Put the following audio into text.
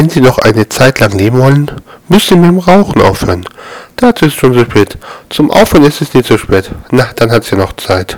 Wenn Sie noch eine Zeit lang leben wollen, müssen Sie mit dem Rauchen aufhören. Dazu ist es schon zu spät. Zum Aufhören ist es nicht zu spät. Na, dann hat sie noch Zeit.